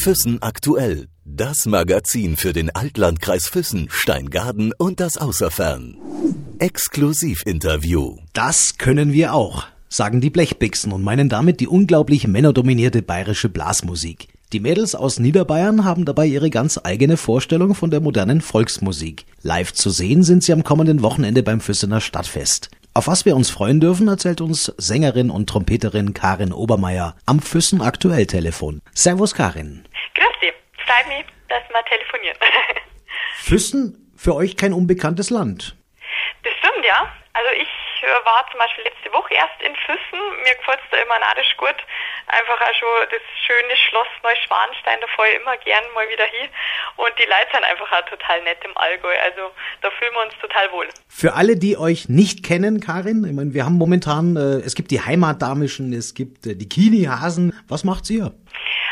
Füssen aktuell. Das Magazin für den Altlandkreis Füssen, Steingaden und das Außerfern. Exklusivinterview. Das können wir auch, sagen die Blechbixen und meinen damit die unglaublich männerdominierte bayerische Blasmusik. Die Mädels aus Niederbayern haben dabei ihre ganz eigene Vorstellung von der modernen Volksmusik. Live zu sehen sind sie am kommenden Wochenende beim Füssener Stadtfest. Auf was wir uns freuen dürfen, erzählt uns Sängerin und Trompeterin Karin Obermeier am Füssen Aktuell Telefon. Servus Karin. Freut mich, dass wir telefonieren. Füssen für euch kein unbekanntes Land. Das stimmt, ja. Also ich äh, war zum Beispiel letzte Woche erst in Füssen. Mir gefällt es da immer narisch gut. Einfach auch schon das schöne Schloss Neuschwanstein, da fahre ich immer gern mal wieder hin. Und die Leute sind einfach auch total nett im Allgäu. Also da fühlen wir uns total wohl. Für alle, die euch nicht kennen, Karin, ich meine, wir haben momentan, äh, es gibt die Heimatdamischen, es gibt äh, die Kini-Hasen. Was macht ihr?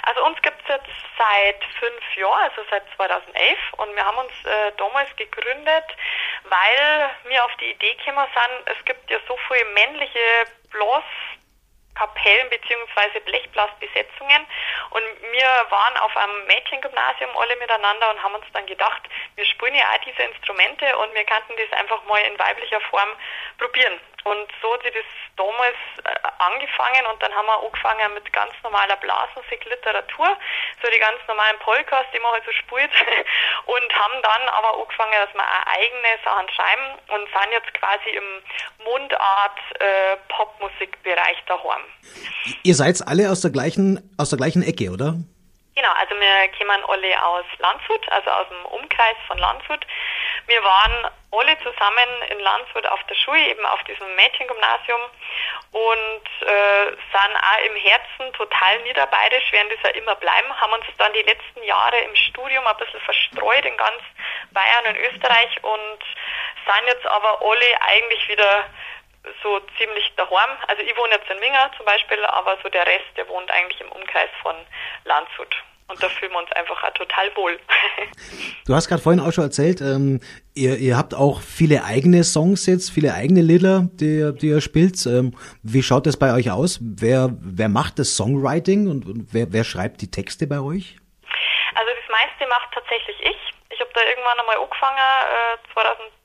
Also uns gibt es jetzt seit fünf Jahren, also seit 2011. Und wir haben uns äh, damals gegründet, weil wir auf die Idee gekommen sind, es gibt ja so viele männliche Blas Kapellen beziehungsweise Blechblasbesetzungen. Und wir waren auf einem Mädchengymnasium alle miteinander und haben uns dann gedacht, wir spielen ja auch diese Instrumente und wir könnten das einfach mal in weiblicher Form probieren. Und so hat sich das damals äh, angefangen und dann haben wir angefangen mit ganz normaler Blasmusik, Literatur, so die ganz normalen Polkas, die man halt so spielt und haben dann aber angefangen, dass wir auch eigene Sachen schreiben und sind jetzt quasi im Mundart äh, daheim. Ihr seid alle aus der gleichen aus der gleichen Ecke, oder? Genau, also wir kommen alle aus Landshut, also aus dem Umkreis von Landshut. Wir waren alle zusammen in Landshut auf der Schule, eben auf diesem Mädchengymnasium und äh, sind auch im Herzen total niederbayerisch, werden das ja immer bleiben, haben uns dann die letzten Jahre im Studium ein bisschen verstreut in ganz Bayern und Österreich und sind jetzt aber alle eigentlich wieder so ziemlich daheim. Also ich wohne jetzt in Winger zum Beispiel, aber so der Rest, der wohnt eigentlich im Umkreis von Landshut. Und da fühlen wir uns einfach auch total wohl. du hast gerade vorhin auch schon erzählt, ähm, ihr, ihr habt auch viele eigene Songs jetzt, viele eigene Lieder, die, die ihr spielt. Ähm, wie schaut das bei euch aus? Wer, wer macht das Songwriting und, wer, wer schreibt die Texte bei euch? Also das meiste macht tatsächlich ich. Ich habe da irgendwann einmal angefangen, äh, 2000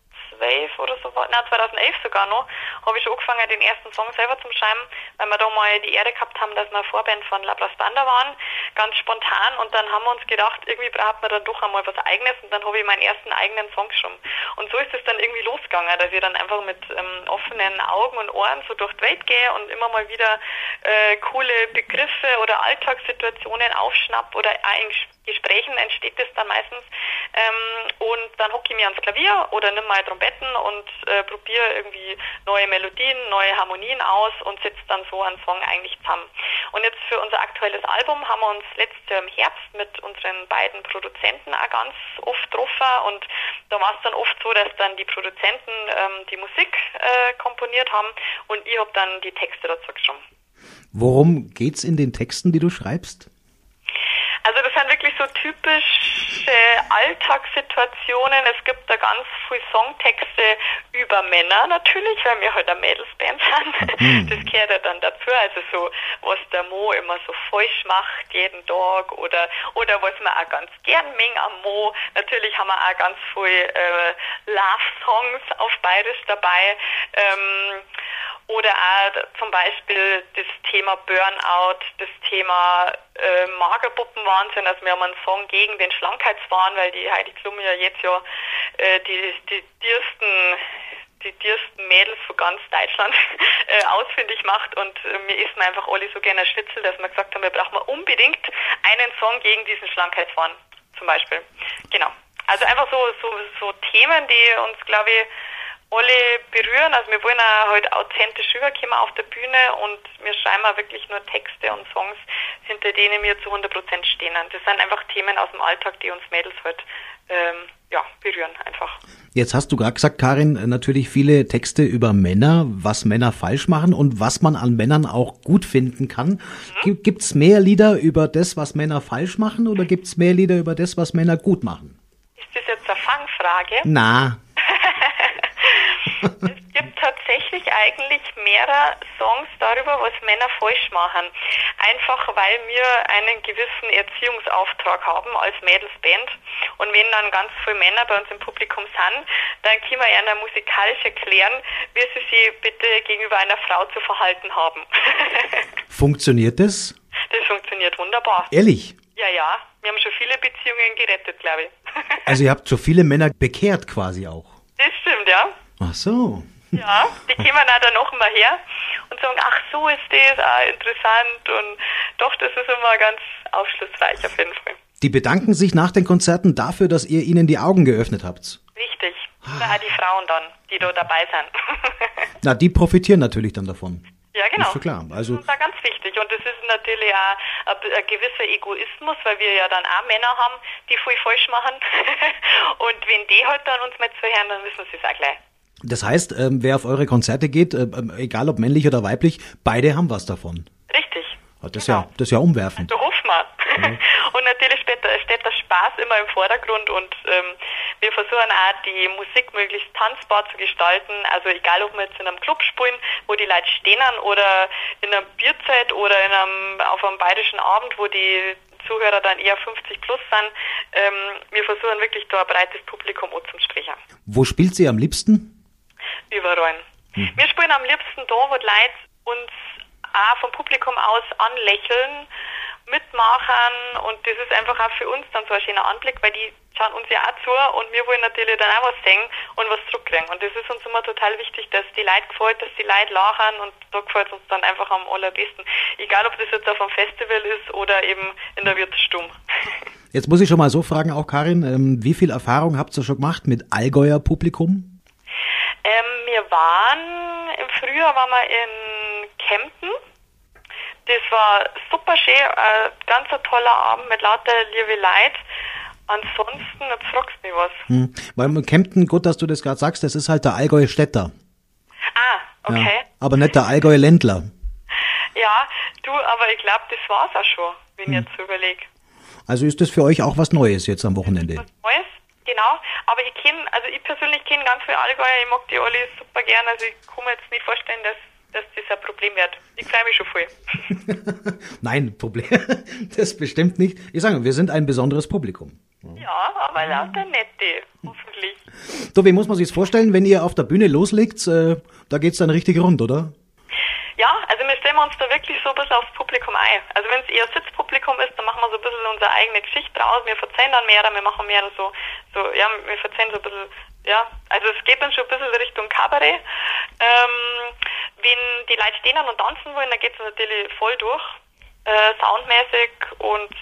2012 oder so, na 2011 sogar noch, habe ich schon angefangen, den ersten Song selber zu schreiben, weil wir da mal die Ehre gehabt haben, dass wir Vorband von Labras Banda waren, ganz spontan und dann haben wir uns gedacht, irgendwie braucht man dann doch einmal was Eigenes und dann habe ich meinen ersten eigenen Song geschrieben. Und so ist es dann irgendwie losgegangen, dass ich dann einfach mit ähm, offenen Augen und Ohren so durch die Welt gehe und immer mal wieder äh, coole Begriffe oder Alltagssituationen aufschnapp oder in Gesprächen entsteht das dann meistens ähm, und dann hocke ich mir ans Klavier oder nimm mal Trompete Duetten und äh, probiere irgendwie neue Melodien, neue Harmonien aus und setze dann so einen Song eigentlich zusammen. Und jetzt für unser aktuelles Album haben wir uns letztes Jahr im Herbst mit unseren beiden Produzenten auch ganz oft getroffen und da war es dann oft so, dass dann die Produzenten ähm, die Musik äh, komponiert haben und ich habe dann die Texte dazu geschrieben. Worum geht's in den Texten, die du schreibst? Also das sind wirklich so typische Alltagssituationen. Es gibt da ganz viele Songtexte über Männer natürlich, weil wir halt eine Mädelsband sind. Mhm. Das gehört ja dann dazu. Also so, was der Mo immer so falsch macht jeden Tag oder oder was man auch ganz gern mengen am Mo. Natürlich haben wir auch ganz viele äh, Love-Songs auf Bayerisch dabei. Ähm, oder auch zum Beispiel das Thema Burnout, das Thema äh, Magerpuppenwahnsinn. Also wir haben einen Song gegen den Schlankheitswahn, weil die Heidi Klum ja jetzt ja äh, die, die diersten die diersten Mädels von ganz Deutschland äh, ausfindig macht und äh, wir essen einfach alle so gerne Schnitzel, dass wir gesagt haben, wir brauchen unbedingt einen Song gegen diesen Schlankheitswahn zum Beispiel. Genau. Also einfach so, so, so Themen, die uns, glaube ich, alle berühren. Also wir wollen auch halt authentisch rüberkommen auf der Bühne und wir schreiben auch wirklich nur Texte und Songs, hinter denen wir zu 100 Prozent stehen. Das sind einfach Themen aus dem Alltag, die uns Mädels halt ähm, ja, berühren einfach. Jetzt hast du gerade gesagt, Karin, natürlich viele Texte über Männer, was Männer falsch machen und was man an Männern auch gut finden kann. Mhm. Gibt es mehr Lieder über das, was Männer falsch machen oder gibt es mehr Lieder über das, was Männer gut machen? Ist das jetzt eine Fangfrage? Na, es gibt tatsächlich eigentlich mehrere Songs darüber, was Männer falsch machen. Einfach weil wir einen gewissen Erziehungsauftrag haben als Mädelsband. Und wenn dann ganz viele Männer bei uns im Publikum sind, dann können wir ihnen musikalisch erklären, wie sie sich bitte gegenüber einer Frau zu verhalten haben. Funktioniert das? Das funktioniert wunderbar. Ehrlich? Ja, ja. Wir haben schon viele Beziehungen gerettet, glaube ich. Also ihr habt so viele Männer bekehrt quasi auch. Das stimmt, ja. Ach so. Ja, die kommen auch dann noch mal her und sagen, ach so ist das, ah, interessant und doch, das ist immer ganz aufschlussreich auf jeden Fall. Die bedanken sich nach den Konzerten dafür, dass ihr ihnen die Augen geöffnet habt. Richtig. Auch die Frauen dann, die da dabei sind. Na, die profitieren natürlich dann davon. ja, genau. Ist klar. Also Das ist auch ganz wichtig. Und das ist natürlich auch ein, ein gewisser Egoismus, weil wir ja dann auch Männer haben, die viel falsch machen. und wenn die halt dann uns mal zuhören, dann wissen sie es auch gleich. Das heißt, ähm, wer auf eure Konzerte geht, äh, ähm, egal ob männlich oder weiblich, beide haben was davon. Richtig. Ah, Das ist ja, das ist ja umwerfend. So hoffen wir. Und natürlich steht, der Spaß immer im Vordergrund und ähm, wir versuchen auch die Musik möglichst tanzbar zu gestalten. Also egal, ob wir jetzt in einem Club spielen, wo die Leute stehen oder in einer Bierzeit oder in einem, auf einem bayerischen Abend, wo die Zuhörer dann eher 50 plus sind. Ähm, wir versuchen wirklich da ein breites Publikum anzusprechen. Wo spielt sie am liebsten? Überall. Wir spielen am liebsten da, wo die Leute uns auch vom Publikum aus anlächeln, mitmachen und das ist einfach auch für uns dann so ein schöner Anblick, weil die schauen uns ja auch zu und wir wollen natürlich dann auch was singen und was zurückkriegen. Und das ist uns immer total wichtig, dass die Leute gefällt, dass die Leute lachen und da gefällt es uns dann einfach am allerbesten. Egal, ob das jetzt auf einem Festival ist oder eben in der Wirtsstube. Jetzt muss ich schon mal so fragen, auch Karin, ähm, wie viel Erfahrung habt ihr schon gemacht mit Allgäuer Publikum? Wir waren, im Frühjahr waren wir in Kempten. Das war super schön, ein ganz toller Abend mit lauter liebe Leid. Ansonsten, jetzt fragst du mich was. Hm. Weil Kempten, gut, dass du das gerade sagst, das ist halt der Allgäu Städter. Ah, okay. Ja, aber nicht der Allgäu Ländler. Ja, du, aber ich glaube, das war's auch schon, wenn ich jetzt so überlege. Also ist das für euch auch was Neues jetzt am Wochenende? Was Neues, genau. Aber ich kenne, also ich persönlich kenne ganz viele Allgäuer, ich mag die alle super gern, also ich kann mir jetzt nicht vorstellen, dass, dass das ein Problem wird. Ich freue mich schon voll. Nein, Problem. Das bestimmt nicht. Ich sage, wir sind ein besonderes Publikum. Ja, aber lauter nette, hoffentlich. So, wie muss man sich's vorstellen, wenn ihr auf der Bühne loslegt? Äh, da geht's dann richtig rund, oder? Ja, also wir stellen uns da wirklich so ein bisschen aufs Publikum ein. Also wenn es eher Sitzpublikum ist, dann machen wir so ein bisschen unsere eigene Geschichte draus. Wir verzeihen dann mehr, wir machen mehr so, so, ja, wir verzeihen so ein bisschen, ja, also es geht dann schon ein bisschen Richtung Kabarett. Ähm, wenn die Leute stehen und tanzen wollen, dann geht es natürlich voll durch, äh, soundmäßig und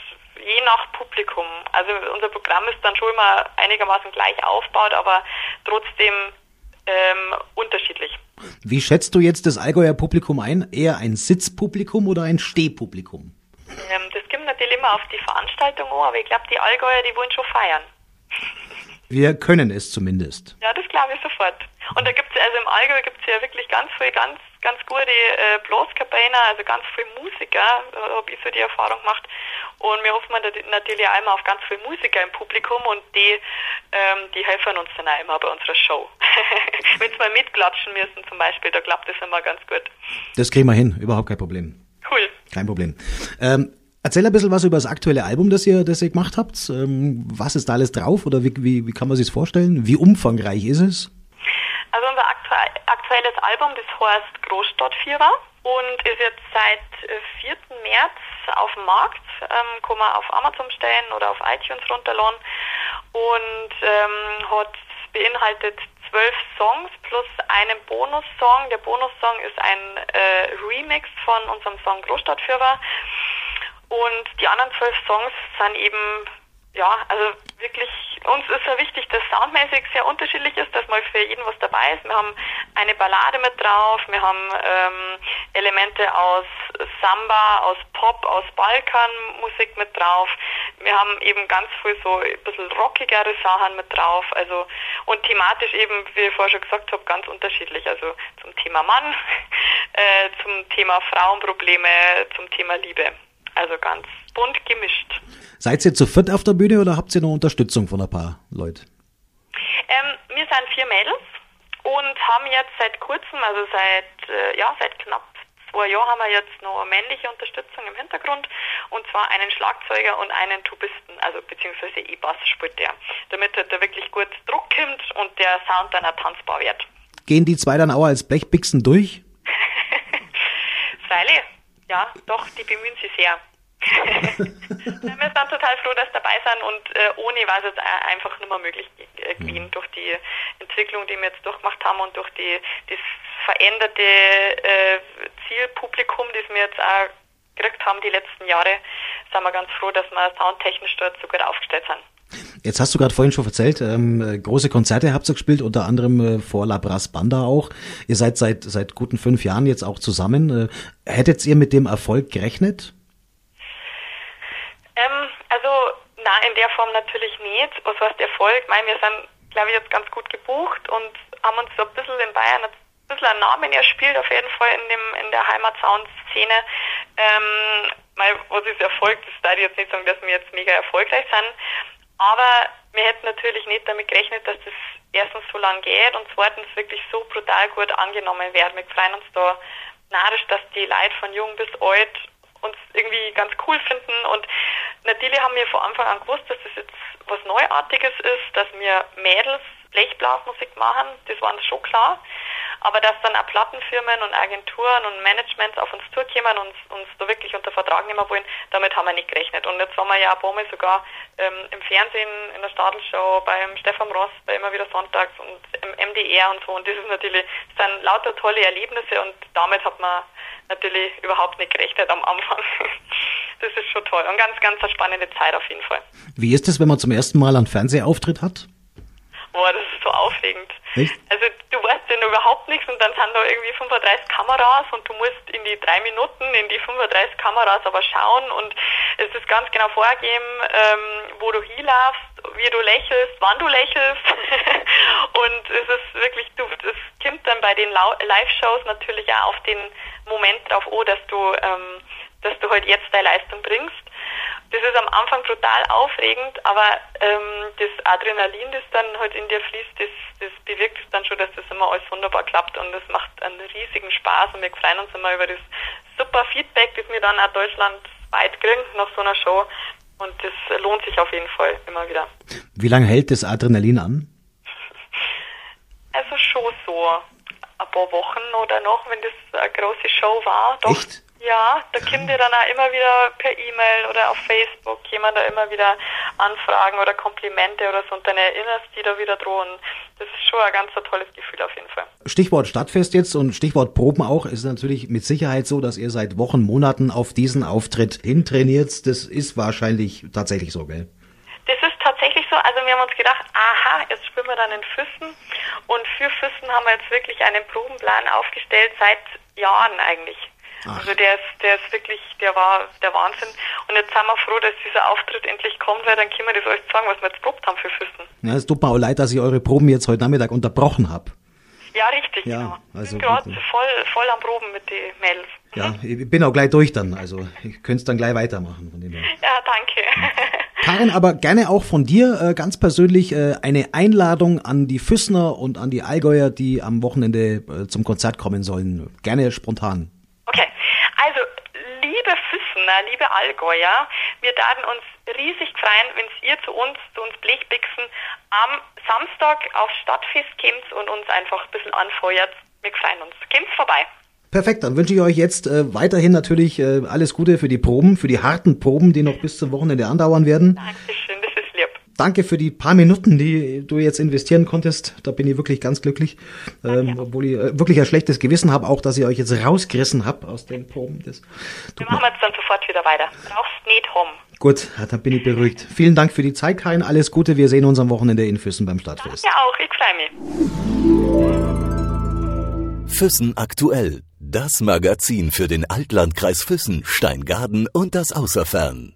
je nach Publikum. Also unser Programm ist dann schon immer einigermaßen gleich aufgebaut, aber trotzdem ähm, unterschiedlich. Wie schätzt du jetzt das Allgäuer Publikum ein? Eher ein Sitzpublikum oder ein Stehpublikum? Ähm, das kommt natürlich immer auf die Veranstaltung an, aber ich glaube, die Allgäuer, die wollen schon feiern. Wir können es zumindest. Ja, das glaube ich sofort. Und da gibt's also im Allgäu gibt's ja wirklich ganz viel, ganz, ganz gute äh, Blaskapellen, also ganz viele Musiker, äh, habe ich so die Erfahrung gemacht. Und wir hoffen nat- natürlich auch immer auf ganz viele Musiker im Publikum und die, ähm, die helfen uns dann auch immer bei unserer Show. Wenn sie mal mitklatschen müssen zum Beispiel, da klappt das immer ganz gut. Das kriegen wir hin, überhaupt kein Problem. Cool. Kein Problem. Ähm, erzähl ein bisschen was über das aktuelle Album, das ihr, das ihr gemacht habt. Ähm, was ist da alles drauf oder wie, wie, wie kann man sich vorstellen? Wie umfangreich ist es? Also unser aktu aktuelles Album, das heißt Großstadtvierer und ist jetzt seit äh, 4. März auf dem Markt. Ähm, kann man auf Amazon stellen oder auf iTunes runterladen und ähm, hat beinhaltet zwölf Songs plus einen Bonussong. Der Bonussong ist ein äh, Remix von unserem Song Großstadtführer und die anderen zwölf Songs sind eben ja, also wirklich, uns ist ja wichtig, dass soundmäßig sehr unterschiedlich ist, dass mal für jeden was dabei ist. Wir haben eine Ballade mit drauf, wir haben ähm, Elemente aus Samba, aus Pop, aus Balkanmusik mit drauf. Wir haben eben ganz viel so ein bisschen rockigere Sachen mit drauf. Also und thematisch eben, wie ich vorher schon gesagt habe, ganz unterschiedlich. Also zum Thema Mann, äh, zum Thema Frauenprobleme, zum Thema Liebe. Also ganz bunt gemischt. Seid ihr zu viert auf der Bühne oder habt ihr noch Unterstützung von ein paar Leuten? Ähm, wir sind vier Mädels und haben jetzt seit kurzem, also seit, äh, ja, seit knapp zwei Jahren haben wir jetzt noch männliche Unterstützung im Hintergrund und zwar einen Schlagzeuger und einen Tubisten, also beziehungsweise E-Bass spielt der, damit da wirklich gut Druck kommt und der Sound dann auch tanzbar wird. Gehen die zwei dann auch als Blechbixen durch? Freilich, ja, doch, die bemühen sich sehr. wir sind total froh, dass dabei sind und äh, ohne war es jetzt einfach nicht mehr möglich äh, gewesen mhm. durch die Entwicklung, die wir jetzt durchgemacht haben und durch die das veränderte äh, Zielpublikum, das wir jetzt auch gekriegt haben die letzten Jahre, sind wir ganz froh, dass wir soundtechnisch dort so gut aufgestellt sind. Jetzt hast du gerade vorhin schon erzählt, ähm, äh, große Konzerte habt ihr gespielt, unter anderem äh, vor La Brass Banda auch. Ihr seid seit seit guten fünf Jahren jetzt auch zusammen. Äh, hättet ihr mit dem Erfolg gerechnet? Ähm, also na in der Form natürlich nicht. Was heißt Erfolg? Ich meine, wir sind, glaube ich, jetzt ganz gut gebucht und haben uns so ein bisschen in Bayern ein bisschen einen Namen erspielt, auf jeden Fall in dem in der Heimatsound-Szene. Ähm, was ist Erfolg? Das darf ich jetzt nicht sagen, dass wir jetzt mega erfolgreich sind. Aber wir hätten natürlich nicht damit gerechnet, dass das erstens so lang geht und zweitens wirklich so brutal gut angenommen wird. Wir freuen uns da narrisch, dass die Leute von jung bis alt uns irgendwie ganz cool finden und natürlich haben wir von Anfang an gewusst, dass das jetzt was Neuartiges ist, dass wir Mädels Blechblasmusik machen, das war uns schon klar. Aber dass dann auch Plattenfirmen und Agenturen und Managements auf uns zukommen und uns da wirklich unter Vertrag nehmen wollen, damit haben wir nicht gerechnet. Und jetzt waren wir ja ein paar Mal sogar ähm, im Fernsehen, in der Stadelshow, beim Stefan Ross, bei immer wieder Sonntags und im MDR und so. Und das ist natürlich, das sind lauter tolle Erlebnisse und damit hat man natürlich überhaupt nicht gerechnet am Anfang. Das ist schon toll und ganz, ganz eine spannende Zeit auf jeden Fall. Wie ist es, wenn man zum ersten Mal einen Fernsehauftritt hat? Boah, das ist so aufregend. Echt? Also ja überhaupt nichts und dann sind da irgendwie 35 Kameras und du musst in die drei Minuten in die 35 Kameras aber schauen und es ist ganz genau vorgegeben, ähm, wo du hinlaufst, wie du lächelst, wann du lächelst. Und es ist wirklich, du, es kommt dann bei den Live-Shows natürlich auch auf den Moment drauf, oh, dass du, ähm, dass du halt jetzt deine Leistung bringst das ist am Anfang total aufregend, aber ähm, das Adrenalin, das dann halt in dir fließt, das, das bewirkt es dann schon, dass das immer alles wunderbar klappt und es macht einen riesigen Spaß und wir freuen uns immer über das super Feedback, das wir dann auch deutschlandweit kriegen nach so einer Show und das lohnt sich auf jeden Fall immer wieder. Wie lange hält das Adrenalin an? Also schon so ein paar Wochen oder noch, wenn das eine große Show war. Doch, Echt? Ja, da kommt dir dann auch immer wieder per E-Mail oder auf Facebook jemand da immer wieder Anfragen oder Komplimente oder so und dann erinnerst die da wieder dran. Das ist schon ein ganz tolles Gefühl auf jeden Fall. Stichwort Stadtfest jetzt und Stichwort Proben auch, ist natürlich mit Sicherheit so, dass ihr seit Wochen, Monaten auf diesen Auftritt hintrainiert. Das ist wahrscheinlich tatsächlich so, gell? Das ist tatsächlich so. Also wir haben uns gedacht, aha, jetzt spielen wir dann in Füssen. Und für Füssen haben wir jetzt wirklich einen Probenplan aufgestellt seit Jahren eigentlich. Ach. Also der ist, der ist wirklich, der war der Wahnsinn. Und jetzt sind wir froh, dass dieser Auftritt endlich kommt, weil dann können wir das euch sagen, was wir jetzt probt haben für Füssen. Ja, es tut mir auch leid, dass ich eure Proben jetzt heute Nachmittag unterbrochen habe. Ja, richtig, ja, genau. Also ich bin gerade voll, voll am Proben mit den Mädels. Ja, ich bin auch gleich durch dann, also ich könnte es dann gleich weitermachen. Von dem her. Ja, danke. Karin, aber gerne auch von dir äh, ganz persönlich äh, eine Einladung an die Füssner und an die Allgäuer, die am Wochenende äh, zum Konzert kommen sollen. Gerne spontan. Füssener, liebe Allgäuer, wir würden uns riesig freuen, wenn ihr zu uns, zu uns Blechbixen, am Samstag aufs Stadtfest kommt und uns einfach ein bisschen anfeuert. Wir freuen uns. Kommt vorbei. Perfekt, dann wünsche ich euch jetzt äh, weiterhin natürlich äh, alles Gute für die Proben, für die harten Proben, die noch bis zum Wochenende andauern werden. Dankeschön, das ist. Danke für die paar Minuten, die du jetzt investieren konntest. Da bin ich wirklich ganz glücklich. Ähm, obwohl ich äh, wirklich ein schlechtes Gewissen habe, auch dass ich euch jetzt rausgerissen habe aus den Proben. Das Wir machen jetzt dann sofort wieder weiter. Brauchst nicht home. Gut, dann bin ich beruhigt. Vielen Dank für die Zeit, Karin. Alles Gute. Wir sehen uns am Wochenende in Füssen beim Stadtfest. Ja, auch. Ich freue mich. Füssen aktuell. Das Magazin für den Altlandkreis Füssen, Steingaden und das Außerfern.